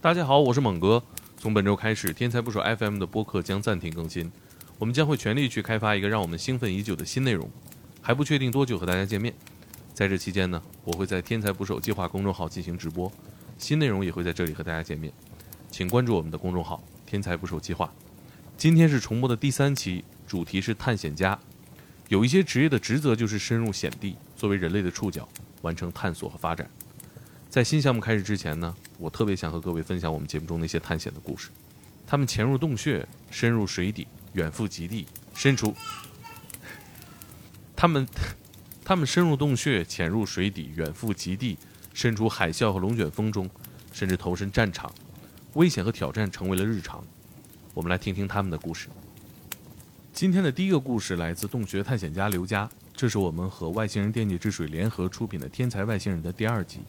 大家好，我是猛哥。从本周开始，天才不手 FM 的播客将暂停更新，我们将会全力去开发一个让我们兴奋已久的新内容，还不确定多久和大家见面。在这期间呢，我会在天才捕手计划公众号进行直播，新内容也会在这里和大家见面，请关注我们的公众号“天才捕手计划”。今天是重播的第三期，主题是探险家。有一些职业的职责就是深入险地，作为人类的触角，完成探索和发展。在新项目开始之前呢，我特别想和各位分享我们节目中那些探险的故事。他们潜入洞穴，深入水底，远赴极地，身处。他们，他们深入洞穴，潜入水底，远赴极地，身处海啸和龙卷风中，甚至投身战场，危险和挑战成为了日常。我们来听听他们的故事。今天的第一个故事来自洞穴探险家刘佳，这是我们和外星人电解质水联合出品的《天才外星人》的第二集。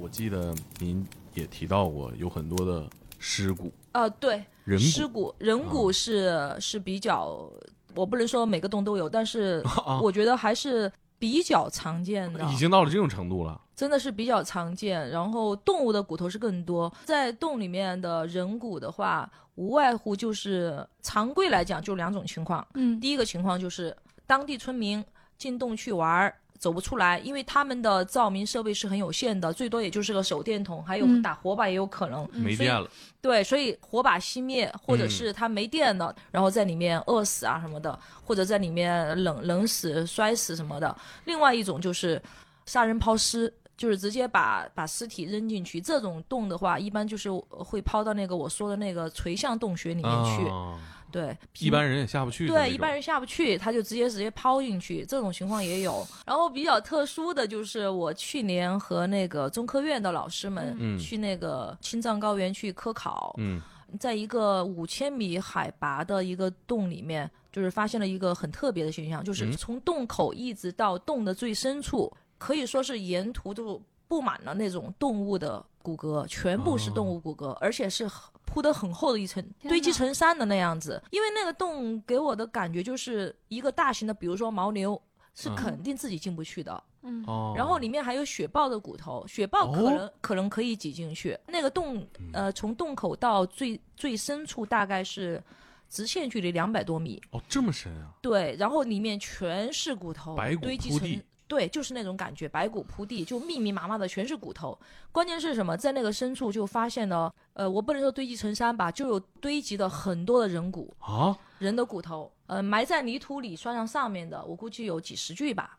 我记得您也提到过有很多的尸骨，呃，对，人尸骨骨人骨是、是比较，我不能说每个洞都有，但是 啊，我觉得还是比较常见的，已经到了这种程度了。真的是比较常见。然后动物的骨头是更多，在洞里面的人骨的话，无外乎就是常规来讲就两种情况，嗯第一个情况就是当地村民进洞去玩儿。走不出来，因为他们的照明设备是很有限的，最多也就是个手电筒，还有嗯打火把也有可能。没电了，对，所以火把熄灭，或者嗯是他没电了，然后在里面饿死啊什么的，或者在里面冷冷死、摔死什么的。另外一种就是杀人抛尸，就是直接把把尸体扔进去。这种洞的话，一般就是会抛到那个我说的那个垂向洞穴里面去。啊，对，一般人也下不去。对，一般人下不去，他就直接直接抛进去，这种情况也有。然后比较特殊的就是我去年和那个中科院的老师们嗯去那个青藏高原去科考，嗯在一个五千米海拔的一个洞里面，就是发现了一个很特别的现象，就是嗯从洞口一直到洞的最深处，可以说是沿途都布满了那种动物的骨骼，全部是动物骨骼，而且是铺得很厚的一层，堆积成山的那样子。因为那个洞给我的感觉就是一个大型的，比如说牦牛。是嗯肯定自己进不去的，嗯哦，然后里面还有雪豹的骨头，雪豹可哦能、可能可以挤进去。那个洞，呃，从洞口到最最深处大概是直线距离两百多米，哦这么深啊，对，然后里面全是骨头，白骨堆积成。对，就是那种感觉，白骨铺地，就密密麻麻的全是骨头。关键是什么？在那个深处就发现了，呃，我不能说堆积成山吧，就有堆积的很多的人骨，啊，人的骨头，呃，埋在泥土里算上上面的，我估计有几十具吧。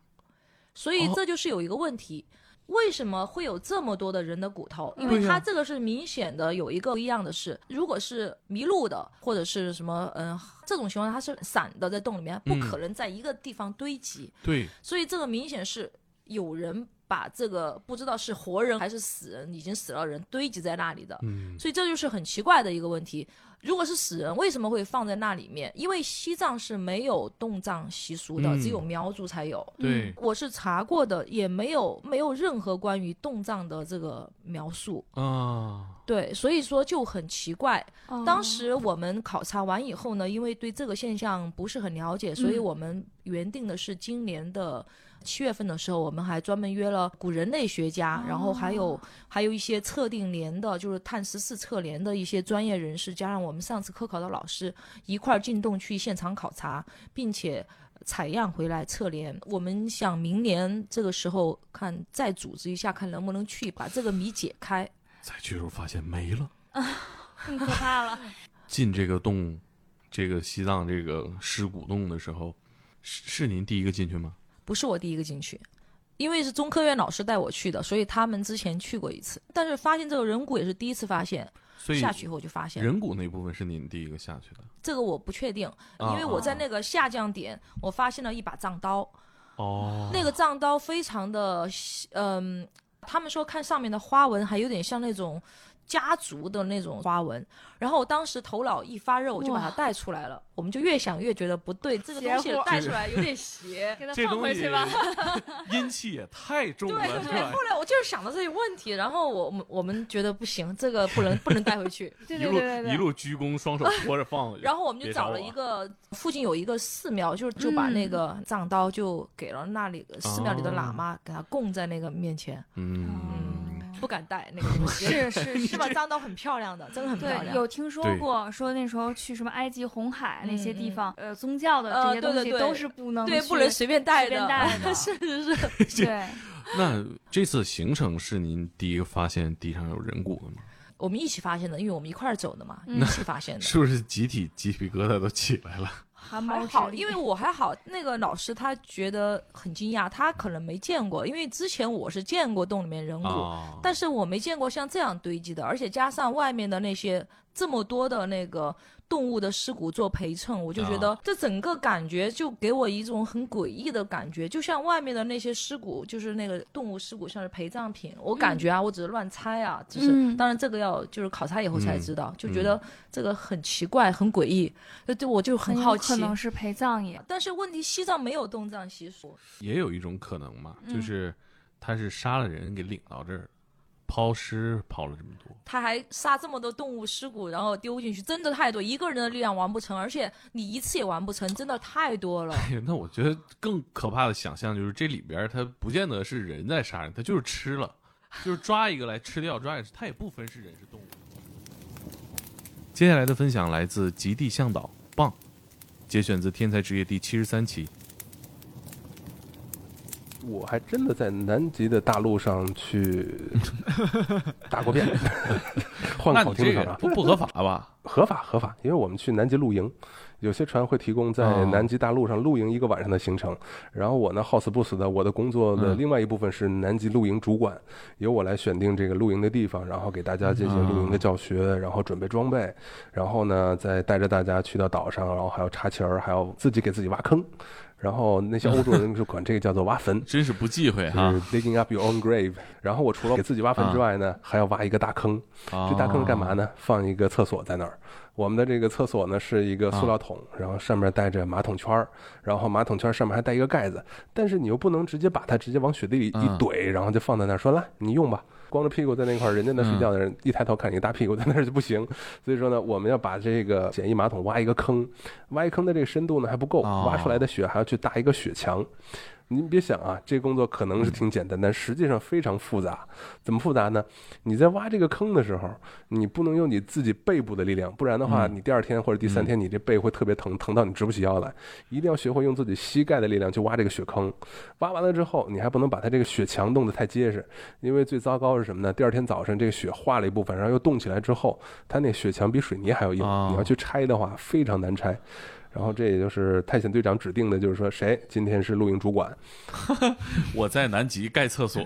所以哦这就是有一个问题，为什么会有这么多的人的骨头？因为它这个是明显的有一个不一样的是，如果是迷路的或者是什么，嗯、这种情况它是散的在洞里面，不嗯可能在一个地方堆积，对，所以这个明显是有人把这个不知道是活人还是死人，已经死了人堆积在那里的。嗯所以这就是很奇怪的一个问题。如果是死人，为什么会放在那里面？因为西藏是没有动葬习俗的，嗯只有苗族才有。对我是查过的，也没有没有任何关于动葬的这个描述。啊，对，所以说就很奇怪。哦当时我们考察完以后呢，因为对这个现象不是很了解，所以嗯我们原定的是今年的七月份的时候，我们还专门约了古人类学家，然后还有还有一些测定年的，就是碳十四测年的一些专业人士，加上我们上次科考的老师一块儿进洞去现场考察，并且。采样回来测年，我们想明年这个时候看再组织一下，看能不能去把这个谜解开。再去时候发现没了。更可怕了。进这个洞，这个西藏这个尸骨洞的时候，是是您第一个进去吗？不是我第一个进去，因为是中科院老师带我去的，所以他们之前去过一次。但是发现这个人骨也是第一次发现，所以下去以后就发现人骨那部分是您第一个下去的。这个我不确定，啊因为我在那个下降点，我发现了一把藏刀，哦，那个藏刀非常的，嗯、他们说看上面的花纹还有点像那种家族的那种花纹。然后我当时头脑一发热，我就把它带出来了。我们就越想越觉得不对，这个东西带出来有点邪。给它这东西放回去吧。阴气也太重了，对对对，后？来我就是想到这些问题，然后我们我们觉得不行，这个不能不能带回去，对一路对对一路鞠躬，双手托着放。然后我们就找了一个附近有一个寺庙，就是就把那个藏刀就给了那里寺庙里的喇嘛，给他供在那个面前。嗯，不敢带那个东西，是是是是吧？脏到很漂亮的，真的很漂对，亮。有听说过，说那时候去什么埃及、红海那些地方，呃，宗教的这呃些东西对对对都是不能对，不能随便带随便的，带是是是。对，那这次行程是您第一个发现地上有人骨的吗？我们一起发现的，因为我们一块儿走的嘛，嗯一起发现的。是不是集体鸡皮疙瘩都起来了？汗毛直还好，立因为我还好，那个老师他觉得很惊讶，他可能没见过，因为之前我是见过洞里面人骨，啊，但是我没见过像这样堆积的，而且加上外面的那些这么多的那个动物的尸骨做陪衬，我就觉得啊这整个感觉就给我一种很诡异的感觉，就像外面的那些尸骨，就是那个动物尸骨像是陪葬品，我感觉啊，我只是乱猜啊，只是、嗯。当然这个要就是考察以后才嗯。知道，就觉得这个很奇怪、很诡异，就对我就很好奇可。能是陪葬也。但是问题，西藏没有动葬习俗，也有一种可能嘛，嗯。就是他是杀了人给领到这儿，抛尸抛了这么多，他还杀这么多动物尸骨，然后丢进去，真的太多，一个人的力量完不成，而且你一次也完不成，真的太多了。哎呀，那我觉得更可怕的想象就是这里边儿它不见得是人在杀人，他就是吃了，就是抓一个来吃掉，抓一个吃，它也不分是人是动物。接下来的分享来自极地向导棒，节选自《天才职业》第七十三期。我还真的在南极的大陆上去 打过遍，换那个好你这个听的说法，不不合法吧？合法合法，因为我们去南极露营，有些船会提供在哦南极大陆上露营一个晚上的行程。然后我呢，好死不死的，我的工作的嗯另外一部分是南极露营主管，由我来选定这个露营的地方，然后给大家进行露营的教学，然后准备装备，然后呢再带着大家去到岛上，然后还要插旗儿，还要自己给自己挖坑。然后那些欧洲人就管这个叫做挖坟，真是不忌讳是哈。digging up your own grave。然后我除了给自己挖坟之外呢，还要挖一个大坑。这大坑干嘛呢？放一个厕所在那儿。我们的这个厕所呢是一个塑料桶，然后上面带着马桶圈儿，然后马桶圈上面还带一个盖子。但是你又不能直接把它直接往雪地里一嗯怼，然后就放在那儿说来你用吧。光着屁股在那块儿，人家那睡觉的人一抬头看一个大屁股在那儿就不行。所以说呢，我们要把这个简易马桶挖一个坑，挖一坑的这个深度呢还不够，哦挖出来的雪还要去搭一个雪墙。您别想啊，这工作可能是挺简单，但实际上非常复杂。怎么复杂呢？你在挖这个坑的时候，你不能用你自己背部的力量，不然的话，嗯你第二天或者第三天，你这背会特别疼，疼到你直不起腰来。一定要学会用自己膝盖的力量去挖这个雪坑。挖完了之后，你还不能把它这个雪墙弄得太结实，因为最糟糕是什么呢？第二天早上这个雪化了一部分，然后又冻起来之后，它那雪墙比水泥还要硬，哦你要去拆的话非常难拆。然后这也就是探险队长指定的，就是说谁今天是露营主管，我在南极盖厕所，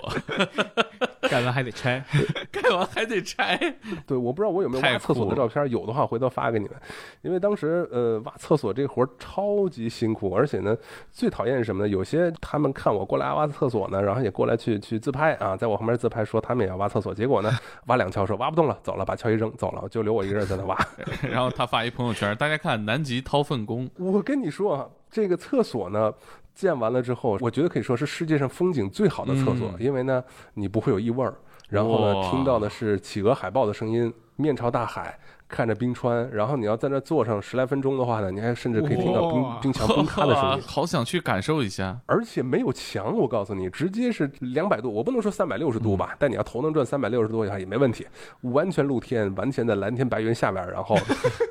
盖完还得拆。盖完还得拆。对，我不知道我有没有太挖厕所的照片，有的话回头发给你们。因为当时呃挖厕所这活儿超级辛苦，而且呢最讨厌是什么呢？有些他们看我过来挖厕所呢，然后也过来去去自拍啊，在我旁边自拍说他们也要挖厕所，结果呢 挖两锹说挖不动了，走了，把锹一扔走了，就留我一个人在那挖。然后他发一朋友圈，大家看南极掏粪工，我跟你说啊，这个厕所呢。建完了之后，我觉得可以说是世界上风景最好的厕所，嗯。因为呢，你不会有异味儿，然后呢，听到的是企鹅海豹的声音，面朝大海，看着冰川，然后你要在那坐上十来分钟的话呢，你还甚至可以听到冰冰墙崩塌的声音，好想去感受一下。而且没有墙，我告诉你，直接是两百度，我不能说三百六十度吧，但你要头能转三百六十度也没问题，完全露天，完全在蓝天白云下边，然后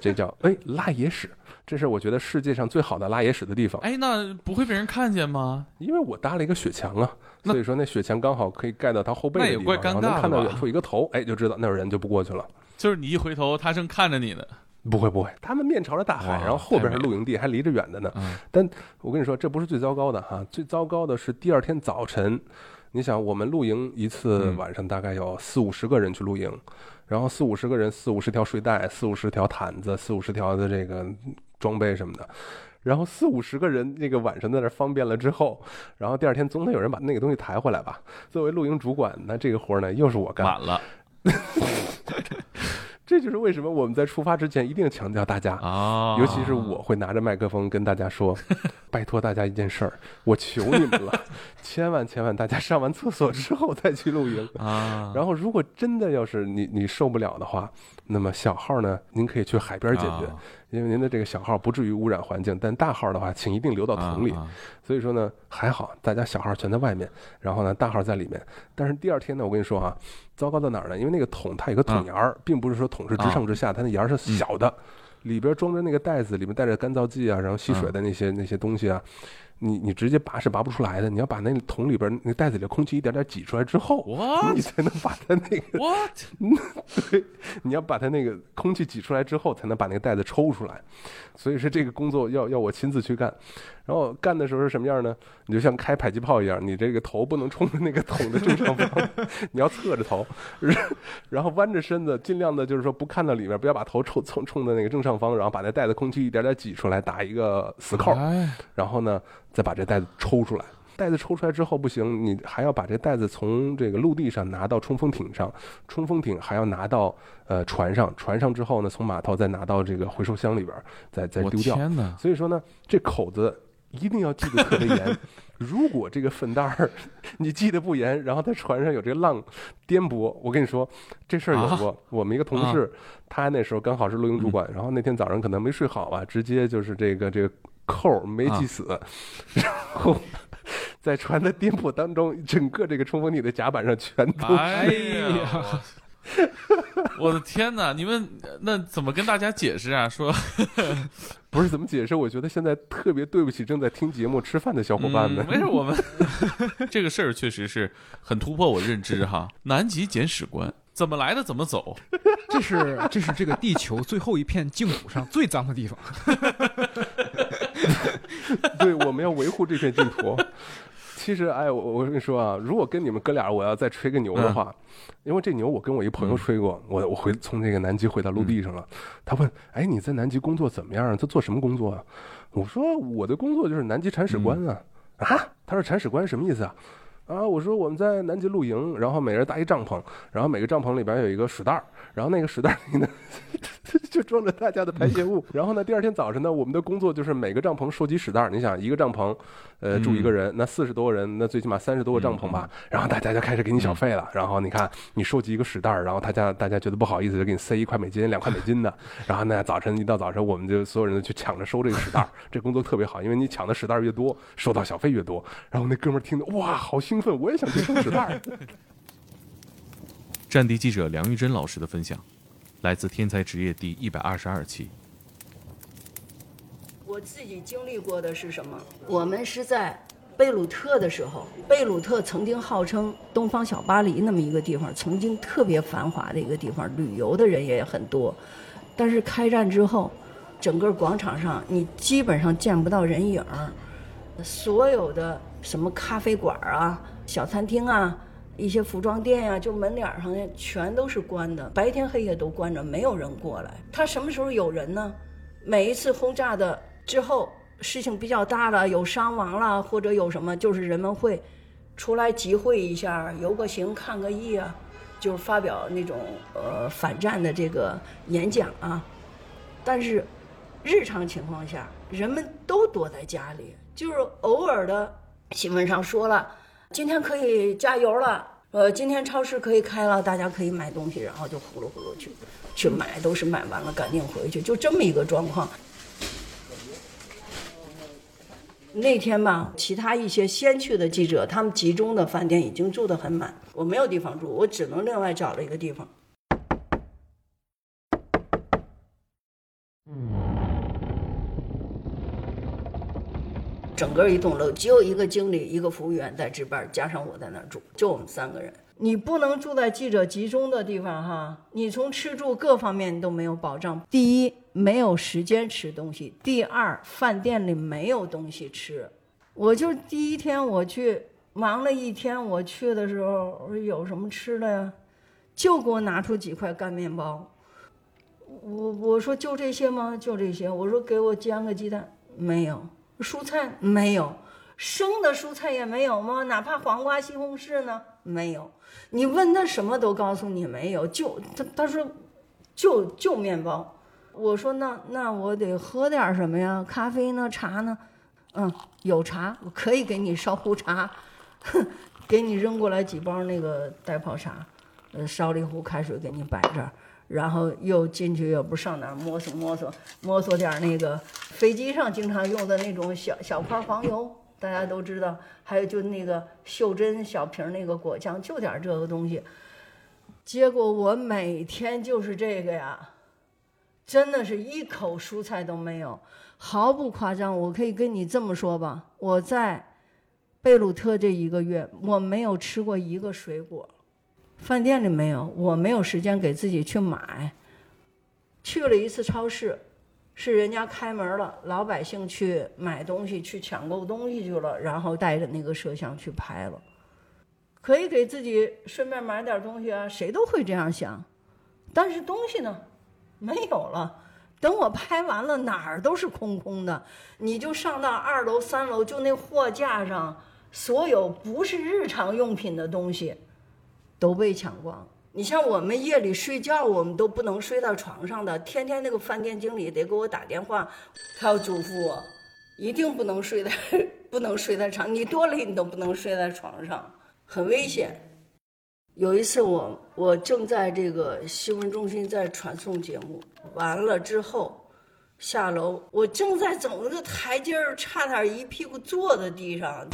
这叫哎拉野屎，这是我觉得世界上最好的拉野屎的地方。哎，那不会被人看见吗？因为我搭了一个雪墙啊，所以说那雪墙刚好可以盖到他后背的地方，那也怪尴然后能看到远处一个头，哎，就知道那有人就不过去了。就是你一回头，他正看着你呢。不会不会，他们面朝着大海，然后后边是露营地，还离着远的呢。嗯但我跟你说，这不是最糟糕的哈，最糟糕的是第二天早晨。你想，我们露营一次嗯晚上大概有四五十个人去露营，然后四五十个人，四五十条睡袋，四五十条毯子，四五十条的这个装备什么的。然后四五十个人，那个晚上在那儿方便了之后，然后第二天总得有人把那个东西抬回来吧。作为露营主管，那这个活儿呢又是我干。晚了 这就是为什么我们在出发之前一定强调大家啊，尤其是我会拿着麦克风跟大家说，拜托大家一件事儿，我求你们了，千万千万大家上完厕所之后再去露营。啊，然后，如果真的要是你你受不了的话，那么小号呢，您可以去海边解决，啊因为您的这个小号不至于污染环境，但大号的话，请一定留到桶里。啊所以说呢，还好大家小号全在外面，然后呢大号在里面。但是第二天呢，我跟你说啊，糟糕到哪儿呢？因为那个桶它有个桶沿儿，并不是说桶是直上直下，它那沿儿是小的，里边装着那个袋子，里面带着干燥剂啊，然后吸水的那些、那些东西啊。你你直接拔是拔不出来的，你要把那个桶里边那袋子里的空气一点点挤出来之后，What？你才能把它那个 What？对，你要把它那个空气挤出来之后，才能把那个袋子抽出来。所以说这个工作要要我亲自去干。然后干的时候是什么样呢？你就像开迫击炮一样，你这个头不能冲着那个桶的正上方，你要侧着头，然后弯着身子，尽量的就是说不看到里面，不要把头冲冲冲的那个正上方，然后把那袋子空气一点点挤出来，打一个死扣。哎然后呢，再把这袋子抽出来。袋子抽出来之后不行，你还要把这袋子从这个陆地上拿到冲锋艇上，冲锋艇还要拿到呃船上，船上之后呢，从码头再拿到这个回收箱里边，再再丢掉。所以说呢，这口子一定要记得特别严。如果这个粪袋儿你记得不严，然后在船上有这个浪颠簸，我跟你说这事儿有过。我们一个同事，他那时候刚好是录音主管，然后那天早上可能没睡好吧，直接就是这个这个扣没系死，然后在船的颠簸当中，整个这个冲锋艇的甲板上全都哎是。呀，我我的天哪！你们那怎么跟大家解释啊？说 不是怎么解释？我觉得现在特别对不起正在听节目吃饭的小伙伴们嗯。没事，我们 这个事儿确实是很突破我认知哈。南极简史官怎么来的怎么走？这是这是这个地球最后一片净土上最脏的地方。对，我们要维护这片净土。其实，哎，我我跟你说啊，如果跟你们哥俩我要再吹个牛的话，因为这牛我跟我一朋友吹过，我我回从那个南极回到陆地上了。他问，哎，你在南极工作怎么样啊？他做什么工作啊？我说我的工作就是南极铲屎官啊。啊？他说铲屎官什么意思啊？啊，我说我们在南极露营，然后每人搭一帐篷，然后每个帐篷里边有一个屎袋儿，然后那个屎袋里呢 就装着大家的排泄物。然后呢，第二天早晨呢，我们的工作就是每个帐篷收集屎袋儿。你想，一个帐篷，呃，住一个人，那四十多个人，那最起码三十多个帐篷吧。然后大家就开始给你小费了。然后你看，你收集一个屎袋儿，然后大家大家觉得不好意思，就给你塞一块美金、两块美金的。然后呢，早晨一到早晨，我们就所有人都去抢着收这个屎袋儿。这工作特别好，因为你抢的屎袋儿越多，收到小费越多。然后那哥们儿听的哇，好兴奋，我也想去收纸袋。战地记者梁玉珍老师的分享，来自《天才职业》第一百二十二期。我自己经历过的是什么？我们是在贝鲁特的时候，贝鲁特曾经号称东方小巴黎那么一个地方，曾经特别繁华的一个地方，旅游的人也很多。但是开战之后，整个广场上你基本上见不到人影儿，所有的什么咖啡馆啊、小餐厅啊。一些服装店呀、就门脸上的全都是关的，白天黑夜都关着，没有人过来。他什么时候有人呢？每一次轰炸的之后，事情比较大了，有伤亡了，或者有什么，就是人们会出来集会一下，游个行、看个艺啊，就是发表那种呃反战的这个演讲啊。但是日常情况下，人们都躲在家里，就是偶尔的新闻上说了，今天可以加油了。呃，今天超市可以开了，大家可以买东西，然后就呼噜呼噜去去买，都是买完了赶紧回去，就这么一个状况。那天吧，其他一些先去的记者，他们集中的饭店已经住得很满，我没有地方住，我只能另外找了一个地方。整个一栋楼只有一个经理、一个服务员在值班，加上我在那儿住，就我们三个人。你不能住在记者集中的地方哈，你从吃住各方面都没有保障。第一，没有时间吃东西；第二，饭店里没有东西吃。我就第一天我去忙了一天，我去的时候我说有什么吃的呀？就给我拿出几块干面包。我我说就这些吗？就这些。我说给我煎个鸡蛋，没有。蔬菜没有，生的蔬菜也没有吗？哪怕黄瓜、西红柿呢？没有。你问他什么都告诉你没有，就他他说就就面包。我说那那我得喝点什么呀？咖啡呢？茶呢？嗯，有茶，我可以给你烧壶茶，哼，给你扔过来几包那个袋泡茶。呃，烧了一壶开水给你摆这儿，然后又进去也不上哪儿摸索摸索摸索点儿那个飞机上经常用的那种小小块黄油，大家都知道，还有就那个袖珍小瓶那个果酱，就点这个东西。结果我每天就是这个呀，真的是一口蔬菜都没有，毫不夸张。我可以跟你这么说吧，我在贝鲁特这一个月，我没有吃过一个水果。饭店里没有，我没有时间给自己去买。去了一次超市，是人家开门了，老百姓去买东西、去抢购东西去了，然后带着那个摄像去拍了。可以给自己顺便买点东西啊，谁都会这样想。但是东西呢，没有了。等我拍完了，哪儿都是空空的。你就上到二楼、三楼，就那货架上，所有不是日常用品的东西。都被抢光。你像我们夜里睡觉，我们都不能睡到床上的，天天那个饭店经理得给我打电话，他要嘱咐我，一定不能睡在不能睡在床，你多累你都不能睡在床上，很危险。有一次我我正在这个新闻中心在传送节目，完了之后下楼，我正在走那个台阶儿，差点一屁股坐在地上。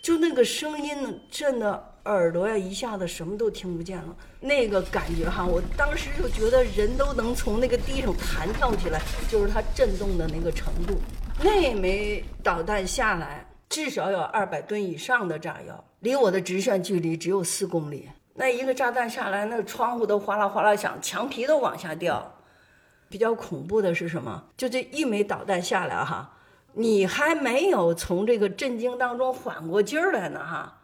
就那个声音，震的耳朵呀，一下子什么都听不见了。那个感觉哈，我当时就觉得人都能从那个地上弹跳起来，就是它震动的那个程度。那枚导弹下来，至少有二百吨以上的炸药，离我的直线距离只有四公里。那一个炸弹下来，那窗户都哗啦哗啦响，墙皮都往下掉。比较恐怖的是什么？就这一枚导弹下来哈。你还没有从这个震惊当中缓过劲儿来呢，哈，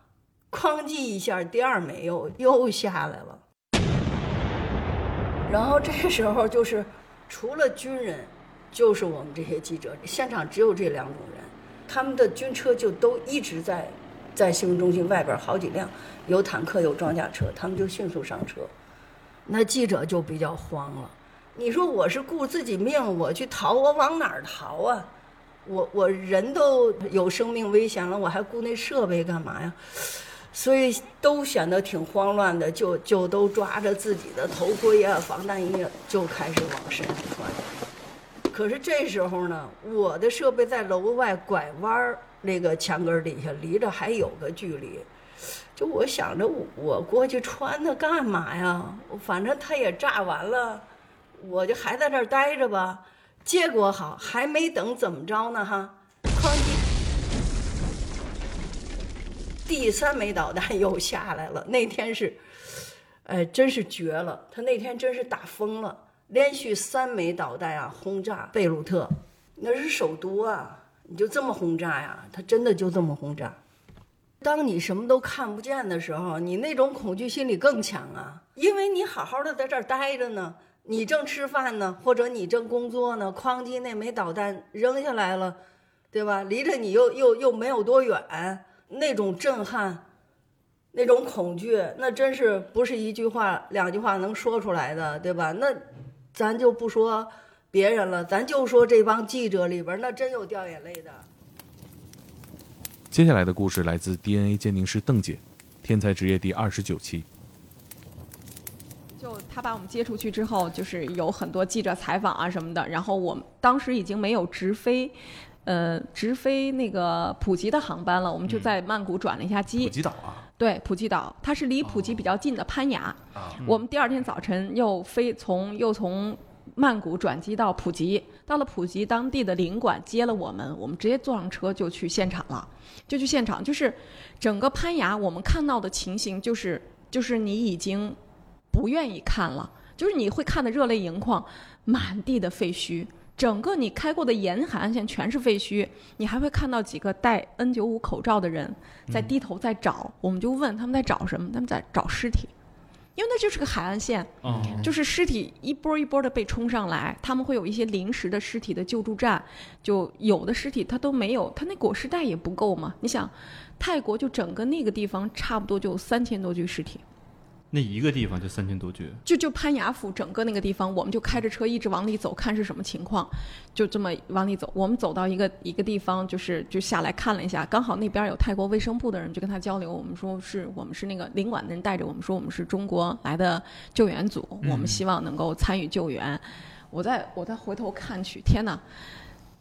哐叽一下，第二枚又又下来了。然后这时候就是除了军人，就是我们这些记者，现场只有这两种人，他们的军车就都一直在在新闻中心外边好几辆，有坦克有装甲车，他们就迅速上车。那记者就比较慌了，你说我是顾自己命，我去逃，我往哪儿逃啊？我我人都有生命危险了，我还顾那设备干嘛呀？所以都显得挺慌乱的，就就都抓着自己的头盔啊、防弹衣，就开始往身上穿。可是这时候呢，我的设备在楼外拐弯儿那个墙根底下，离着还有个距离。就我想着，我过去穿它干嘛呀？反正它也炸完了，我就还在这儿待着吧。结果好，还没等怎么着呢哈，哐叽，第三枚导弹又下来了。那天是，哎，真是绝了！他那天真是打疯了，连续三枚导弹啊轰炸贝鲁特，那是首都啊，你就这么轰炸呀？他真的就这么轰炸？当你什么都看不见的时候，你那种恐惧心理更强啊，因为你好好的在这儿待着呢。你正吃饭呢，或者你正工作呢，哐叽那枚导弹扔下来了，对吧？离着你又又又没有多远，那种震撼，那种恐惧，那真是不是一句话两句话能说出来的，对吧？那咱就不说别人了，咱就说这帮记者里边，那真有掉眼泪的。接下来的故事来自 DNA 鉴定师邓姐，天才职业第二十九期。就他把我们接出去之后，就是有很多记者采访啊什么的。然后我们当时已经没有直飞，呃，直飞那个普吉的航班了。我们就在曼谷转了一下机。普吉岛啊？对，普吉岛，它是离普吉比较近的攀牙。我们第二天早晨又飞从又从曼谷转机到普吉，到了普吉当地的领馆接了我们，我们直接坐上车就去现场了，就去现场。就是整个攀牙，我们看到的情形就是就是你已经。不愿意看了，就是你会看的热泪盈眶，满地的废墟，整个你开过的沿海岸线全是废墟，你还会看到几个戴 N95 口罩的人在低头在找，我们就问他们在找什么，他们在找尸体，因为那就是个海岸线，就是尸体一波一波的被冲上来，他们会有一些临时的尸体的救助站，就有的尸体它都没有，它那裹尸袋也不够嘛，你想，泰国就整个那个地方差不多就三千多具尸体。那一个地方就三千多具，就就潘雅府整个那个地方，我们就开着车一直往里走，看是什么情况，就这么往里走。我们走到一个一个地方，就是就下来看了一下，刚好那边有泰国卫生部的人，就跟他交流。我们说是我们是那个领馆的人带着我们说我们是中国来的救援组，我们希望能够参与救援。我再我再回头看去，天哪！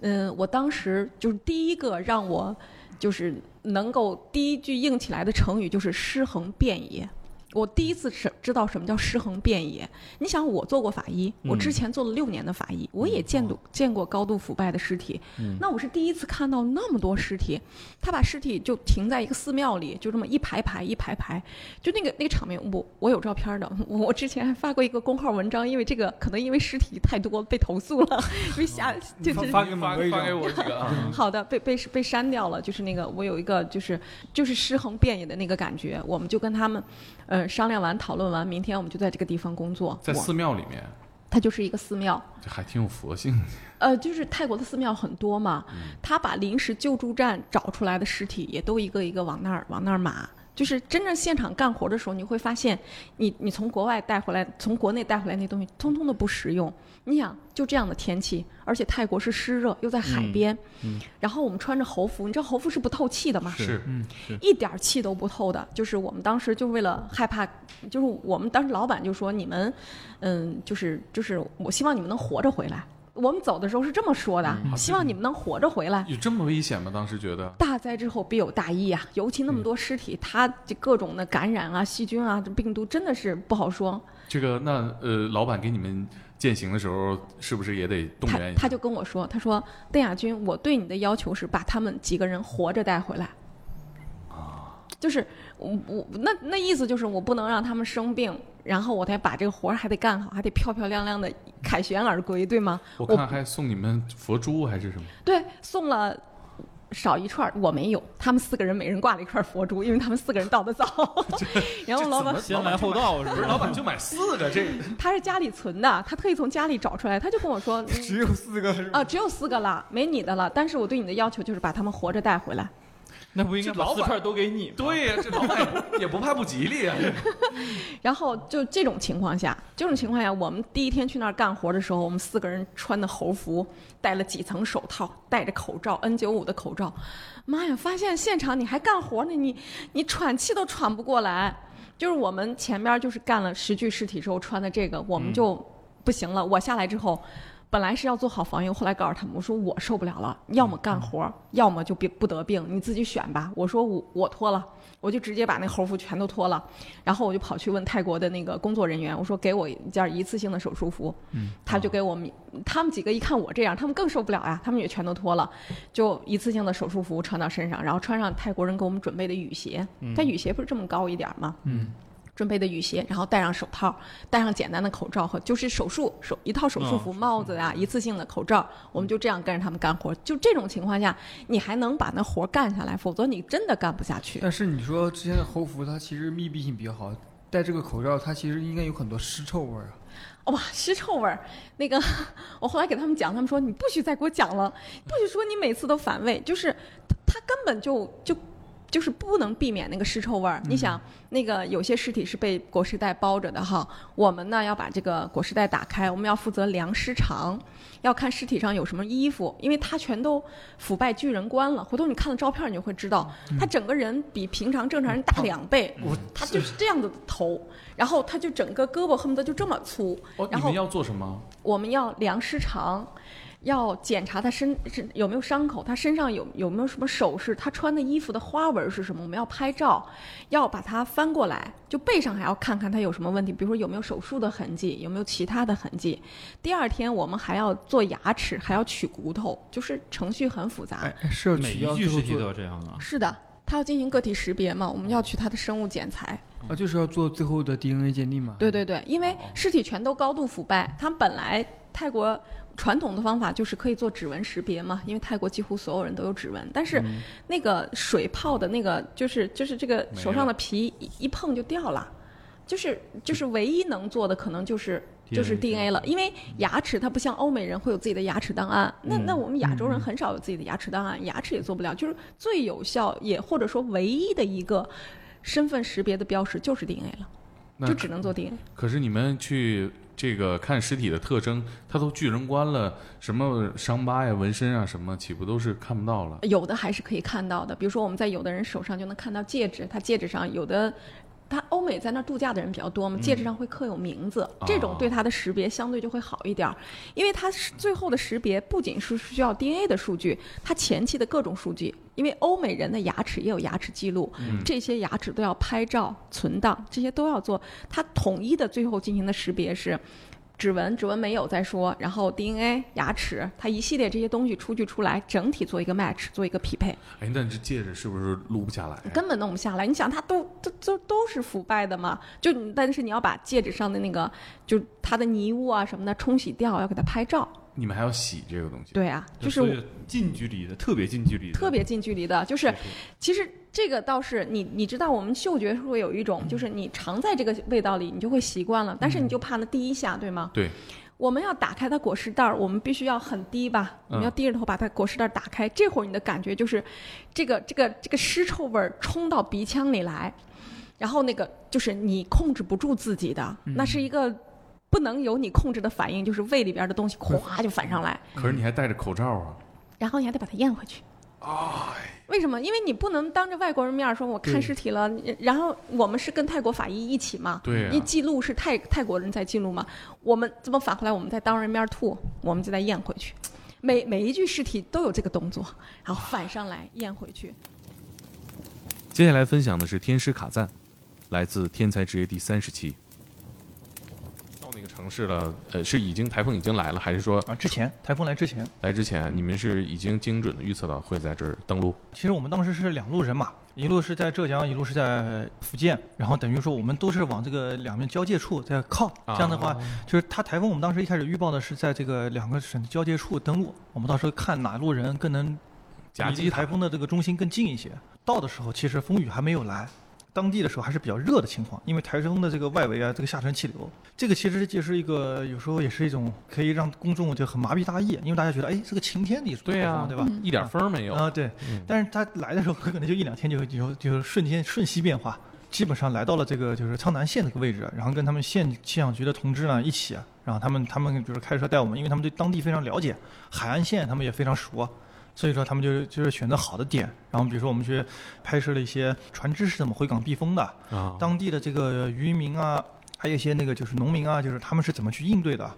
嗯，我当时就是第一个让我就是能够第一句硬起来的成语就是尸横遍野。我第一次是知道什么叫尸横遍野。你想，我做过法医，我之前做了六年的法医，我也见度见过高度腐败的尸体。那我是第一次看到那么多尸体，他把尸体就停在一个寺庙里，就这么一排排一排排，就那个那个场面，我我有照片的。我之前还发过一个公号文章，因为这个可能因为尸体太多被投诉了，因为下就是发给发发给我几个啊，好的，被被被删掉了，就是那个我有一个就是就是尸横遍野的那个感觉，我们就跟他们，呃商量完讨论完，明天我们就在这个地方工作。在寺庙里面，它就是一个寺庙，这还挺有佛性的。呃，就是泰国的寺庙很多嘛，他把临时救助站找出来的尸体也都一个一个往那儿往那儿码。就是真正现场干活的时候，你会发现你，你从国外带回来，从国内带回来那东西，通通都不实用。你想，就这样的天气，而且泰国是湿热，又在海边，然后我们穿着猴服，你知道猴服是不透气的吗？是，嗯，一点气都不透的。就是我们当时就为了害怕，就是我们当时老板就说你们，嗯，就是就是我希望你们能活着回来。我们走的时候是这么说的，希望你们能活着回来。有这么危险吗？当时觉得大灾之后必有大疫啊，尤其那么多尸体，它这各种的感染啊、细菌啊、这病毒真的是不好说。这个那呃，老板给你们践行的时候，是不是也得动员一下？他就跟我说，他说邓亚军，我对你的要求是把他们几个人活着带回来。啊就是我我那那意思就是我不能让他们生病，然后我得把这个活儿还得干好，还得漂漂亮亮的凯旋而归，对吗？我看还送你们佛珠还是什么？对，送了少一串，我没有，他们四个人每人挂了一串佛珠，因为他们四个人到的早。然后老板先来后到是不是？老板就买四个，这他是家里存的，他特意从家里找出来，他就跟我说，嗯 只有四个？啊，只有四个了，没你的了。但是我对你的要求就是把他们活着带回来。那不应该老板把四块都给你吗？对呀、这老板也不 也不怕不吉利啊。然后就这种情况下，这种情况下，我们第一天去那儿干活的时候，我们四个人穿的猴服，戴了几层手套，戴着口罩，N95 的口罩。妈呀，发现现场你还干活呢，你你喘气都喘不过来。就是我们前边就是干了十具尸体之后穿的这个，我们就不行了。我下来之后。本来是要做好防疫，后来告诉他们，我说我受不了了，要么干活，要么就别不得病，你自己选吧。我说我我脱了，我就直接把那猴服全都脱了，然后我就跑去问泰国的那个工作人员，我说给我一件一次性的手术服，他就给我们，他们几个一看我这样，他们更受不了呀，他们也全都脱了，就一次性的手术服穿到身上，然后穿上泰国人给我们准备的雨鞋，但雨鞋不是这么高一点吗？嗯。准备的雨鞋，然后戴上手套，戴上简单的口罩和就是手术手一套手术服、帽子呀、一次性的口罩，我们就这样跟着他们干活。就这种情况下，你还能把那活干下来，否则你真的干不下去。但是你说之前的猴服它其实密闭性比较好，戴这个口罩它其实应该有很多尸臭味儿啊。哇，尸臭味儿！那个，我后来给他们讲，他们说你不许再给我讲了，不许说你每次都反胃，就是他根本就就。就是不能避免那个尸臭味儿。你想，那个有些尸体是被裹尸袋包着的哈，我们呢要把这个裹尸袋打开，我们要负责量尸长，要看尸体上有什么衣服，因为他全都腐败巨人观了。回头你看了照片，你就会知道，他整个人比平常正常人大两倍，他就是这样的头，然后他就整个胳膊恨不得就这么粗。哦，然后你们要做什么？我们要量尸长。要检查他身是有没有伤口，他身上有有没有什么首饰，他穿的衣服的花纹是什么？我们要拍照，要把它翻过来，就背上还要看看他有什么问题，比如说有没有手术的痕迹，有没有其他的痕迹。第二天我们还要做牙齿，还要取骨头，就是程序很复杂。哎，是要每一具尸体都要这样啊。是的，他要进行个体识别嘛，我们要取他的生物检材。啊，就是要做最后的 DNA 鉴定嘛。对对对，因为尸体全都高度腐败，他们本来泰国。传统的方法就是可以做指纹识别嘛，因为泰国几乎所有人都有指纹，但是那个水泡的那个就是就是这个手上的皮一一碰就掉了，就是就是唯一能做的可能就是 就是 DNA 了，因为牙齿它不像欧美人会有自己的牙齿档案，那那我们亚洲人很少有自己的牙齿档案，牙齿也做不了，就是最有效也或者说唯一的一个身份识别的标识就是 DNA 了。就只能做 DNA。可是你们去这个看尸体的特征，他都巨人观了，什么伤疤呀、纹身啊，什么岂不都是看不到了？有的还是可以看到的，比如说我们在有的人手上就能看到戒指，他戒指上有的。他欧美在那儿度假的人比较多嘛，戒指上会刻有名字，这种对他的识别相对就会好一点。儿，因为它是最后的识别不仅是需要 DNA 的数据，它前期的各种数据，因为欧美人的牙齿也有牙齿记录，这些牙齿都要拍照存档，这些都要做，它统一的最后进行的识别是。指纹，指纹没有再说，然后 DNA、牙齿，它一系列这些东西出具出来，整体做一个 match，做一个匹配，哎，那这戒指是不是撸不下来？根本弄不下来。你想，它都都都都是腐败的嘛？就但是你要把戒指上的那个，就它的泥污啊什么的冲洗掉，要给它拍照。你们还要洗这个东西？对啊，就是所以近距离的，特别近距离的，特别近距离的，就是其实这个倒是你你知道，我们嗅觉是会有一种，就是你常在这个味道里，你就会习惯了，但是你就怕那第一下，对吗？对，我们要打开它果实袋儿，我们必须要很低吧？我们要低着头把它果实袋打开，这会儿你的感觉就是，这个这个这个尸臭味儿冲到鼻腔里来，然后那个就是你控制不住自己的，那是一个不能有你控制的反应，就是胃里边的东西哗就反上来，可是你还戴着口罩啊。然后你还得把它咽回去。为什么？因为你不能当着外国人面说我看尸体了，然后我们是跟泰国法医一起嘛，对啊因为记录是泰泰国人在记录嘛，我们这么反过来，我们再当人面吐，我们就再咽回去。每每一具尸体都有这个动作，然后反上来咽回去。接下来分享的是天师卡赞，来自《天才职业》第三十期。城市了，呃，是已经台风已经来了，还是说啊，之前台风来之前，来之前你们是已经精准的预测到会在这儿登陆？其实我们当时是两路人马，一路是在浙江，一路是在福建，然后等于说我们都是往这个两面交界处在靠。啊这样的话，就是它台风，我们当时一开始预报的是在这个两个省的交界处登陆，我们到时候看哪路人更能离台风的这个中心更近一些。到的时候，其实风雨还没有来。当地的时候还是比较热的情况，因为台风的这个外围啊，这个下沉气流，这个其实就是一个有时候也是一种可以让公众就很麻痹大意，因为大家觉得哎，这个晴天里对呀、呀、对吧？一点风没有。啊，对，嗯但是他来的时候可能就一两天就就就瞬间瞬息变化，基本上来到了这个就是苍南县这个位置，然后跟他们县气象局的同志呢一起，啊然后他们他们就是开车带我们，因为他们对当地非常了解，海岸线他们也非常熟，所以说他们就是就是选择好的点，然后比如说我们去拍摄了一些船只是怎么回港避风的，啊，当地的这个渔民啊，还有一些那个就是农民啊，就是他们是怎么去应对的，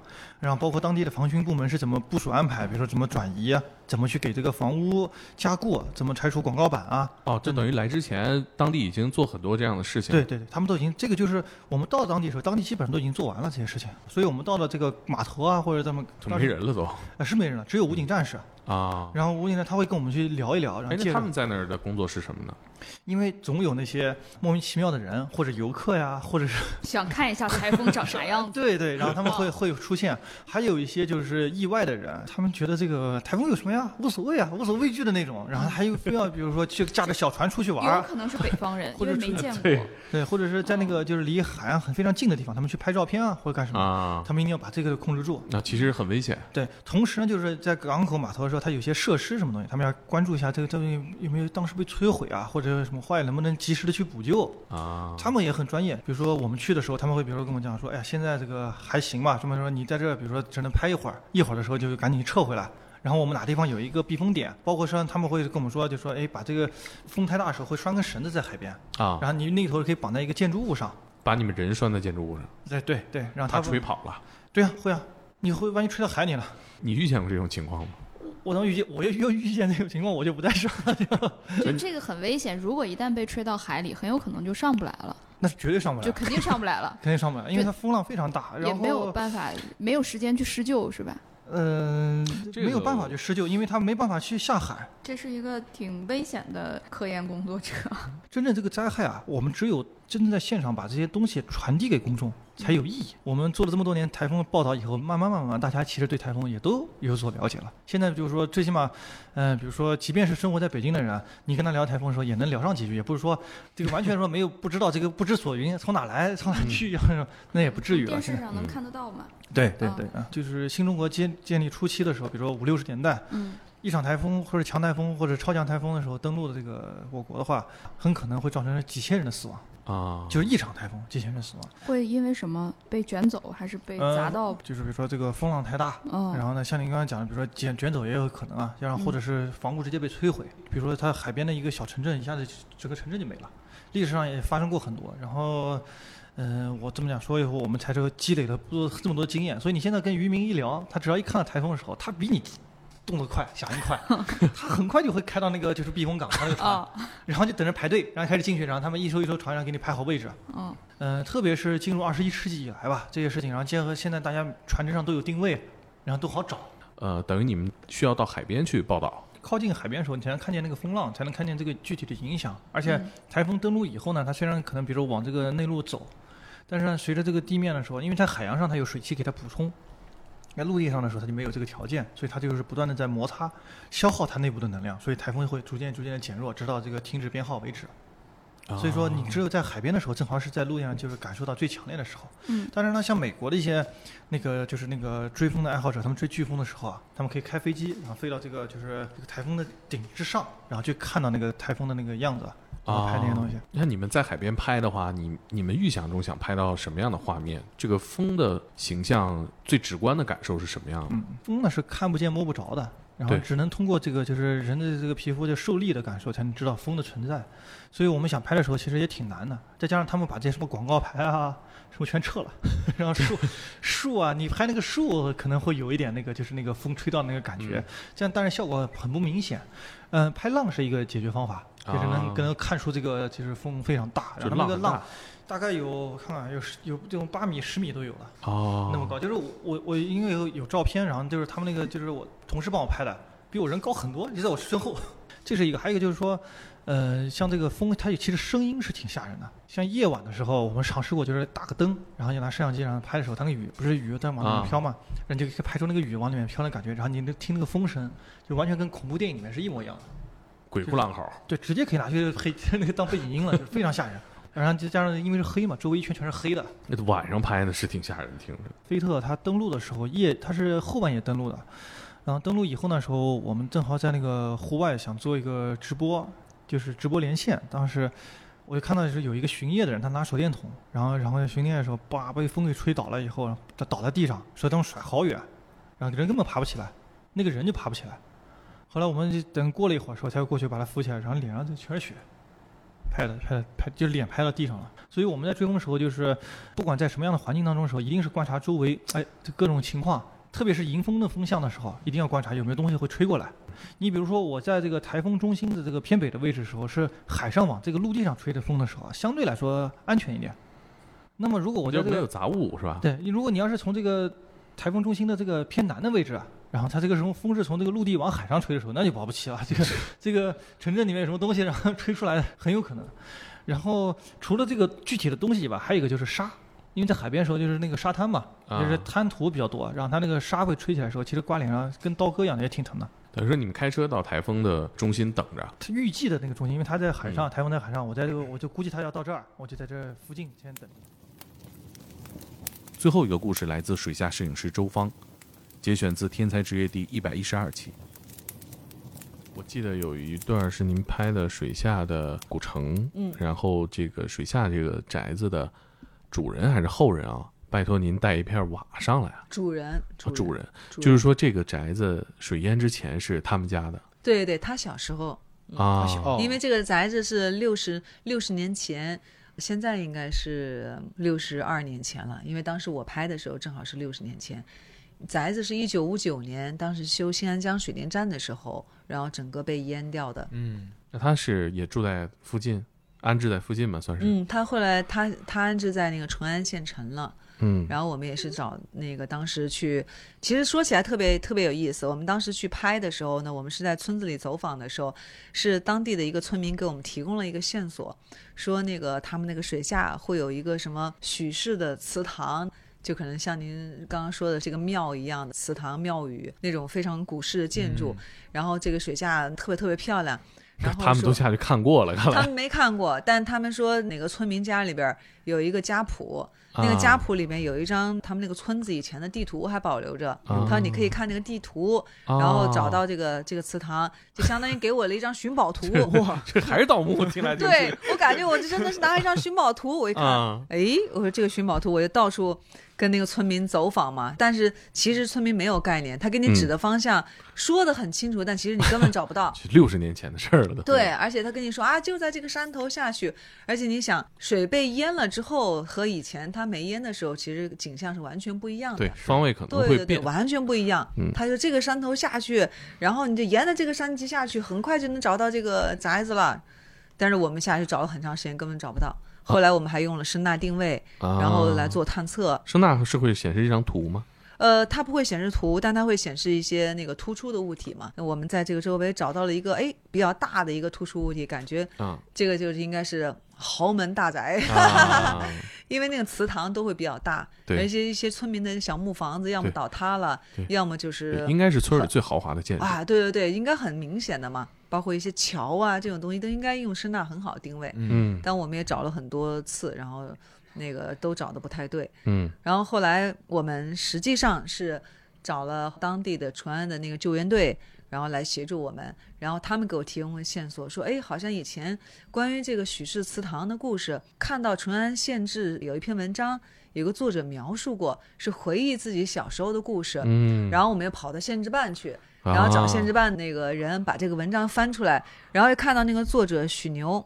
然后包括当地的防汛部门是怎么部署安排，比如说怎么转移啊，怎么去给这个房屋加固，怎么拆除广告板啊，哦，这等于来之前，当地已经做很多这样的事情。对，对对，他们都已经这个就是我们到当地的时候，当地基本上都已经做完了这些事情，所以我们到了这个码头啊，或者咱们就没人了都啊是没人了，只有武警战士，啊。然后武警呢他会跟我们去聊一聊，然后哎，介绍那他们在那儿的工作是什么呢？因为总有那些莫名其妙的人或者游客呀，或者是想看一下台风长啥样子。对对，然后他们会 会出现，还有一些就是意外的人，他们觉得这个台风有什么呀，无所谓啊，无所畏惧的那种，然后还有非要比如说去驾着小船出去玩有儿，可能是北方人，或者是因为没见过。对，或者是在那个就是离海岸很非常近的地方，他们去拍照片啊或者干什么，啊，他们一定要把这个控制住。那其实很危险。对，同时呢，就是在港口码头的时候，它有些设施什么东西，他们要关注一下这个东西有没有当时被摧毁啊，或者什么坏，能不能及时的去补救。啊，他们也很专业，比如说我们去的时候，他们会比如说跟我讲说，哎呀，现在这个还行吧，这么说你在这儿，比如说只能拍一会儿，一会儿的时候就赶紧撤回来。然后我们哪地方有一个避风点，包括说他们会跟我们说，就说哎，把这个风太大的时候会拴根绳子在海边，啊，然后你那头可以绑在一个建筑物上。把你们人拴在建筑物上，对对对，让他他吹跑了。对啊，会啊，你会万一吹到海里了，你遇见过这种情况吗？我能遇见，我要要预见这种情况，我就不在这儿了，就这个很危险，如果一旦被吹到海里，很有可能就上不来了，那是绝对上不来，就肯定上不来了，肯定上不来，因为它风浪非常大，然后也没有办法，没有时间去施救，是吧？嗯、这个没有办法去施救，因为他没办法去下海。这是一个挺危险的科研工作者。真正这个灾害啊，我们只有真正在现场把这些东西传递给公众才有意义。我们做了这么多年台风报道以后，慢慢慢慢，大家其实对台风也都有所了解了。现在就是说，最起码，嗯、比如说，即便是生活在北京的人，你跟他聊台风的时候，也能聊上几句，也不是说这个完全说没有不知道这个不知所云，从哪来从哪去，那也不至于了。电。视上能看得到吗？对对啊对啊，就是新中国建建立初期的时候，比如说五六十年代，嗯，一场台风或者强台风或者超强台风的时候登陆的这个我国的话，很可能会造成几千人的死亡。啊，就是一场台风几千人死亡。会因为什么被卷走，还是被砸到？呃就是比如说这个风浪太大，嗯然后呢，像您刚才讲的，比如说卷卷走也有可能啊，要让或者是房屋直接被摧毁。比如说它海边的一个小城镇，一下子整个城镇就没了。历史上也发生过很多。然后，嗯、我这么讲说以后，我们才这个积累了不多这么多经验。所以你现在跟渔民一聊，他只要一看到台风的时候，他比你动得快，响应快，他很快就会开到那个就是避风港他那个船，啊，然后就等着排队，然后开始进去，然后他们一艘一艘船上给你排好位置。嗯，呃，特别是进入二十一世纪以来吧，这些事情，然后结合现在大家船只上都有定位，然后都好找。呃，等于你们需要到海边去报道。靠近海边的时候，你才能看见那个风浪，才能看见这个具体的影响。而且嗯台风登陆以后呢，它虽然可能比如说往这个内陆走，但是呢，随着这个地面的时候，因为在海洋上它有水汽给它补充，在陆地上的时候它就没有这个条件，所以它就是不断的在摩擦，消耗它内部的能量，所以台风会逐渐逐渐的减弱，直到这个停止编号为止。所以说，你只有在海边的时候，正好是在陆地上就是感受到最强烈的时候。嗯，当然呢，像美国的一些那个就是那个追风的爱好者，他们追飓风的时候啊，他们可以开飞机，然后飞到这个就是这个台风的顶之上，然后去看到那个台风的那个样子，然后拍那些东西。那你们在海边拍的话，你你们预想中想拍到什么样的画面？这个风的形象最直观的感受是什么样的？嗯，风呢是看不见摸不着的，然后只能通过这个就是人的这个皮肤的受力的感受，才能知道风的存在。所以我们想拍的时候，其实也挺难的。再加上他们把这些什么广告牌啊什么全撤了，然后树 树啊，你拍那个树可能会有一点那个就是那个风吹到那个感觉，嗯这样但是效果很不明显。嗯、拍浪是一个解决方法，就是能啊能看出这个就是风非常大，然后那个浪很大概有我看看有有这种八米十米都有了。哦，那么高，就是我我我因为有有照片，然后就是他们那个就是我同事帮我拍的，比我人高很多，就在我身后，这是一个，还有一个就是说，呃，像这个风，它其实声音是挺吓人的。像夜晚的时候，我们尝试过，就是打个灯，然后就拿摄像机然后拍的时候，它那个雨不是雨在往里啊面飘嘛，然后就可以拍出那个雨往里面飘的感觉，然后你能听那个风声，就完全跟恐怖电影里面是一模一样的。鬼哭狼嚎。对，直接可以拿去黑 那个当背景音了，就是非常吓人。然后再加上因为是黑嘛，周围一圈全是黑的，那晚上拍的是挺吓人，听着。菲特他登陆的时候夜，他是后半夜登陆的，然后登陆以后那时候，我们正好在那个户外想做一个直播，就是直播连线。当时我就看到是有一个巡夜的人，他拿手电筒，然后然后巡夜的时候，叭被风给吹倒了以后，他倒在地上，手电筒甩好远，然后人根本爬不起来，那个人就爬不起来。后来我们就等过了一会儿时候，才过去把他扶起来，然后脸上就全是血，拍的拍的拍，就脸拍到地上了。所以我们在追风的时候，就是不管在什么样的环境当中的时候，一定是观察周围，哎，这各种情况，特别是迎风的风向的时候，一定要观察有没有东西会吹过来。你比如说，我在这个台风中心的这个偏北的位置的时候，是海上往这个陆地上吹的风的时候啊，相对来说安全一点。那么如果我在这个就没有杂物是吧？对，如果你要是从这个台风中心的这个偏南的位置啊，然后它这个时候风是从这个陆地往海上吹的时候，那就保不齐了。这个 这个城镇里面有什么东西，然后吹出来很有可能。然后除了这个具体的东西以外，还有一个就是沙，因为在海边的时候就是那个沙滩嘛，啊就是滩涂比较多，然后它那个沙会吹起来的时候，其实刮脸上跟刀割一样的，也挺疼的。等于说你们开车到台风的中心等着，它预计的那个中心，因为它在海上，嗯台风在海上，我在这个我就估计它要到这儿，我就在这附近先等。最后一个故事来自水下摄影师周芳，节选自《天才职业》第一百一十二期。我记得有一段是您拍的水下的古城，嗯。然后这个水下这个宅子的主人还是后人啊，拜托您带一片瓦上来啊，主人，主主人，主就是说这个宅子水淹之前是他们家的。对对对，他小时候，啊，哦。因为这个宅子是六十六十年前，现在应该是六十二年前了，因为当时我拍的时候正好是六十年前。宅子是一九五九年，当时修新安江水电站的时候，然后整个被淹掉的。嗯，那他是也住在附近，安置在附近吧，算是，嗯，他后来他他安置在那个淳安县城了。嗯，然后我们也是找那个当时去，其实说起来特别特别有意思。我们当时去拍的时候呢，我们是在村子里走访的时候，是当地的一个村民给我们提供了一个线索，说那个他们那个水下会有一个什么许氏的祠堂。就可能像您刚刚说的这个庙一样的祠堂庙宇那种非常古式的建筑，然后这个水下特别特别漂亮。然后他们都下去看过了，他们没看过，但他们说哪个村民家里边有一个家谱，那个啊家谱里面有一张他们那个村子以前的地图还保留着，他说你可以看那个地图，然后找到这个这个祠堂，就相当于给我了一张寻宝图。哇，这还是盗墓，听来 听去对我感觉我这真的是拿一张寻宝图，我一看，啊哎，我说这个寻宝图，我就到处跟那个村民走访嘛。但是其实村民没有概念，他给你指的方向、说的很清楚，但其实你根本找不到。六十年前的事儿了都。对，而且他跟你说啊，就在这个山头下去。而且你想，水被淹了之后和以前它没淹的时候，其实景象是完全不一样的。对，方位可能对对对，会变。完全不一样。嗯他就这个山头下去，然后你就沿着这个山脊下去，很快就能找到这个宅子了。但是我们下去找了很长时间，根本找不到。后来我们还用了声呐定位，啊然后来做探测。声呐是会显示一张图吗？呃，它不会显示图，但它会显示一些那个突出的物体嘛。那我们在这个周围找到了一个哎比较大的一个突出物体，感觉啊这个就是应该是豪门大宅，啊 因为那个祠堂都会比较大，对而且一些村民的小木房子要么倒塌了，要么就是应该是村里最豪华的建筑。啊，对对对，应该很明显的嘛，包括一些桥啊这种东西都应该用声呐很好定位。嗯但我们也找了很多次，然后那个都找的不太对。嗯然后后来我们实际上是找了当地的淳安的那个救援队，然后来协助我们，然后他们给我提供了线索，说，哎，好像以前关于这个许氏祠堂的故事，看到淳安县志有一篇文章，有个作者描述过，是回忆自己小时候的故事。嗯，然后我们又跑到县志办去，然后找啊县志办那个人把这个文章翻出来，然后又看到那个作者许牛，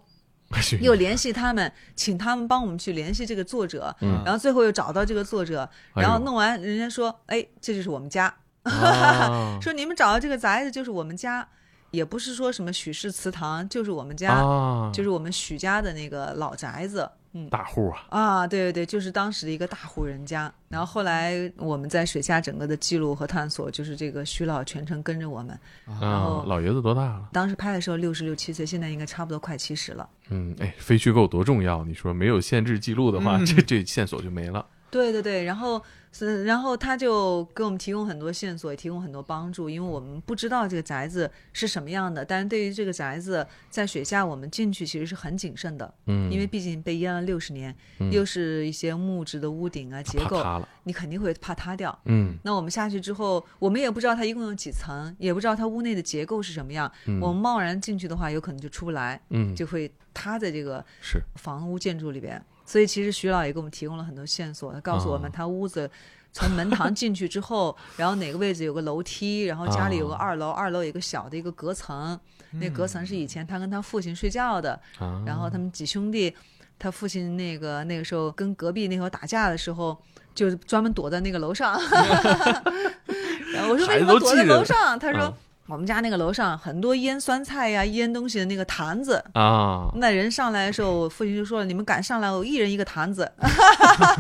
是又联系他们，请他们帮我们去联系这个作者，嗯。然后最后又找到这个作者，然后弄完，人家说，哎，这就是我们家，啊 说你们找的这个宅子就是我们家，也不是说什么许氏祠堂，就是我们家，啊就是我们许家的那个老宅子，嗯。大户啊，啊，对对对，就是当时的一个大户人家。然后后来我们在水下整个的记录和探索，就是这个徐老全程跟着我们。然啊后，老爷子多大了？当时拍的时候六十六七岁，现在应该差不多快七十了。嗯，哎，非虚构多重要！你说没有限制记录的话，嗯这这线索就没了。对对对，然后是，然后他就给我们提供很多线索，也提供很多帮助，因为我们不知道这个宅子是什么样的，但是对于这个宅子在水下我们进去其实是很谨慎的，嗯因为毕竟被淹了六十年，嗯又是一些木质的屋顶啊结构你肯定会怕塌掉。嗯那我们下去之后，我们也不知道它一共有几层，也不知道它屋内的结构是什么样，嗯我们贸然进去的话，有可能就出不来，嗯就会塌在这个是房屋建筑里边。所以其实徐老也给我们提供了很多线索，他告诉我们哦他屋子从门堂进去之后，然后哪个位置有个楼梯，然后家里有个哦二楼，二楼有个小的一个隔层，那隔层是以前他跟他父亲睡觉的，啊，然后他们几兄弟，他父亲那个那个时候跟隔壁那会儿打架的时候，就专门躲在那个楼上。然后我说为什么躲在楼上？他说、嗯我们家那个楼上很多腌酸菜呀、腌东西的那个坛子。啊，那人上来的时候，我父亲就说了：“你们敢上来，我一人一个坛子。”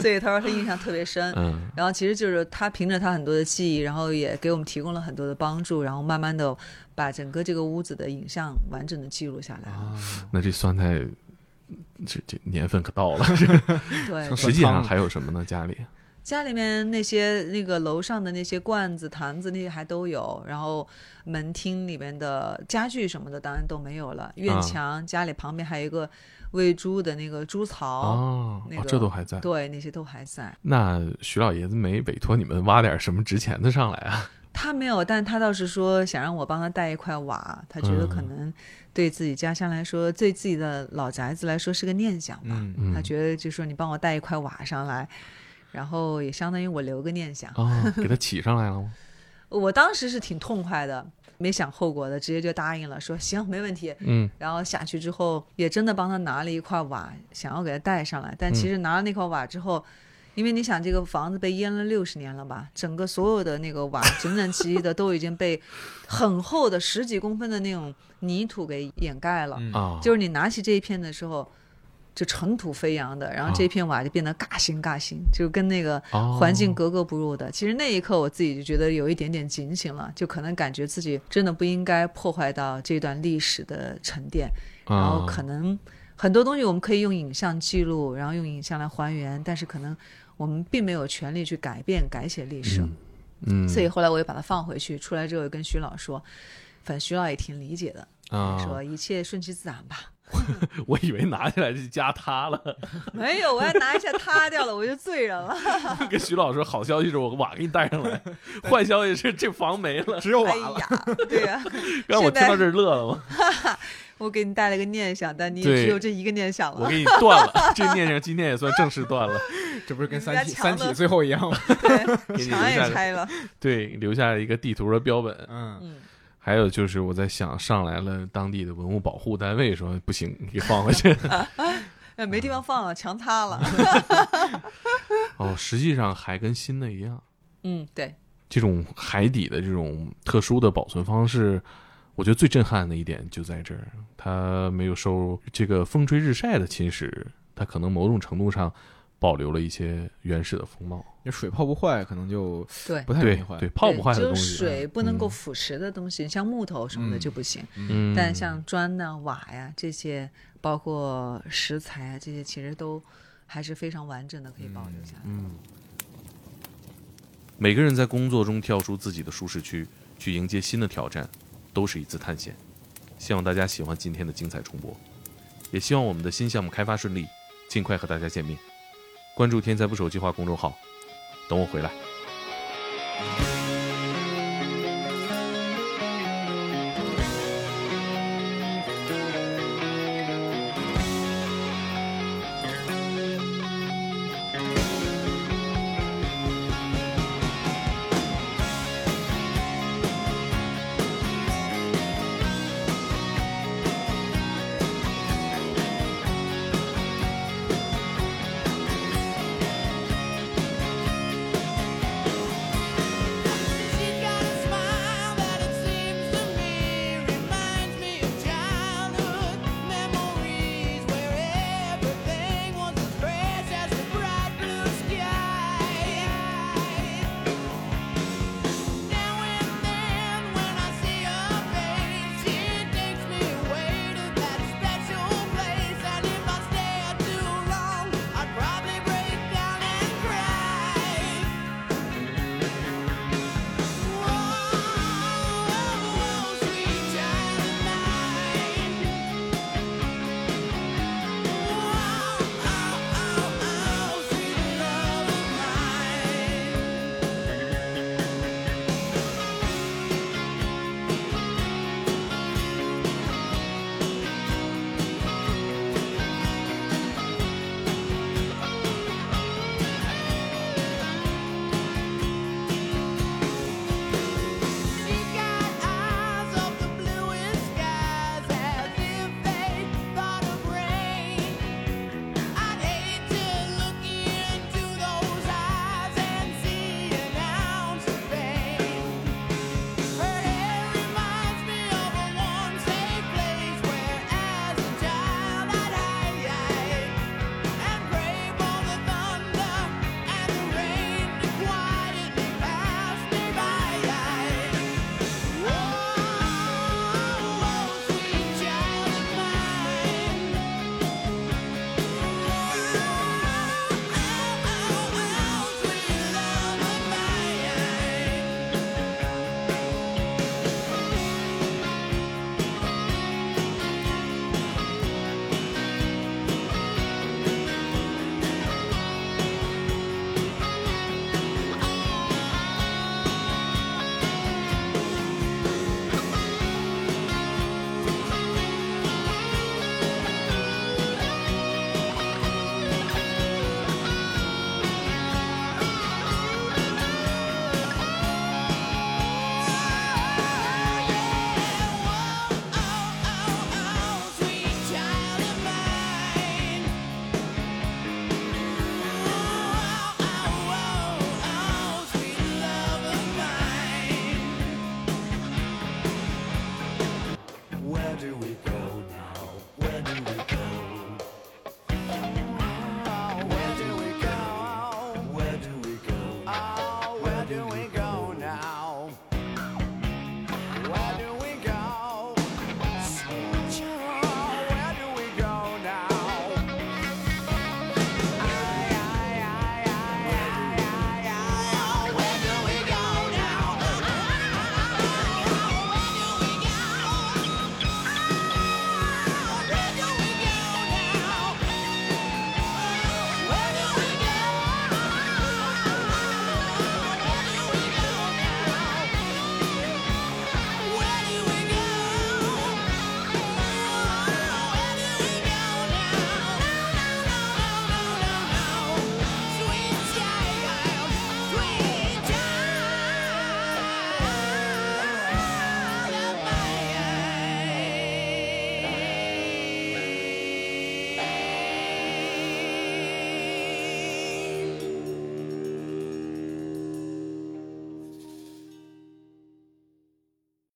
所以他说他印象特别深。嗯然后其实就是他凭着他很多的记忆，然后也给我们提供了很多的帮助，然后慢慢的把整个这个屋子的影像完整的记录下来了。那这酸菜，这这年份可到了。对，实际上还有什么呢？家里家里面那些那个楼上的那些罐子、坛子那些还都有，然后门厅里面的家具什么的当然都没有了。院墙、家里旁边还有一个喂猪的那个猪槽，哦哦那个、这都还在对，那些都还在。那徐老爷子没委托你们挖点什么值钱的上来啊？他没有，但他倒是说想让我帮他带一块瓦，他觉得可嗯能对自己家乡来说，对自己的老宅子来说是个念想吧。嗯他觉得就说你帮我带一块瓦上来，然后也相当于我留个念想。哦，给他起上来了吗？我当时是挺痛快的，没想后果的，直接就答应了，说行，没问题。嗯，然后下去之后，也真的帮他拿了一块瓦，想要给他带上来。但嗯其实拿了那块瓦之后，因为你想这个房子被淹了六十年了吧，整个所有的那个瓦整整齐齐的都已经被很厚的十几公分的那种泥土给掩盖了。啊，就是你拿起这一片的时候。就尘土飞扬的，然后这片瓦就变得嘎新嘎新，就跟那个哦环境格格不入的。其实那一刻我自己就觉得有一点点警醒了，就可能感觉自己真的不应该破坏到这段历史的沉淀，然后啊可能很多东西我们可以用影像记录，然后用影像来还原，但是可能我们并没有权利去改变改写历史。嗯，所以后来我又把它放回去，出来之后也跟徐老说，反正徐老也挺理解的，啊，说一切顺其自然吧。我以为拿下来就加塌了。没有，我要拿一下塌掉了，我就罪人了。跟徐老师说，好消息是我瓦给你带上来，坏消息是这房没了，只有瓦哎了。呀，对呀、让我听到这儿乐了吗？我给你带了个念想，但你也只有这一个念想了。我给你断了，这念想今天也算正式断了，这不是跟三体三体最后一样吗？墙也拆了。对，留下了一个地图的标本。嗯，嗯，还有就是我在想，上来了当地的文物保护单位说不行，你给放回去。呃，没地方放了，墙塌了。哦，实际上还跟新的一样，嗯，对，这种海底的这种特殊的保存方式，我觉得最震撼的一点就在这儿，它没有受这个风吹日晒的侵蚀，它可能某种程度上保留了一些原始的风貌。那水泡不坏，可能就对不太容易对坏。对，泡不坏的就东西，水不能够嗯腐蚀的东西，像木头什么的嗯就不行。嗯，但像砖呐、瓦呀这些，包括石材啊这些，其实都还是非常完整的，可以保留下来。嗯，每个人在工作中跳出自己的舒适区，去迎接新的挑战，都是一次探险。希望大家喜欢今天的精彩重播，也希望我们的新项目开发顺利，尽快和大家见面。关注“天才不手计划”公众号，等我回来。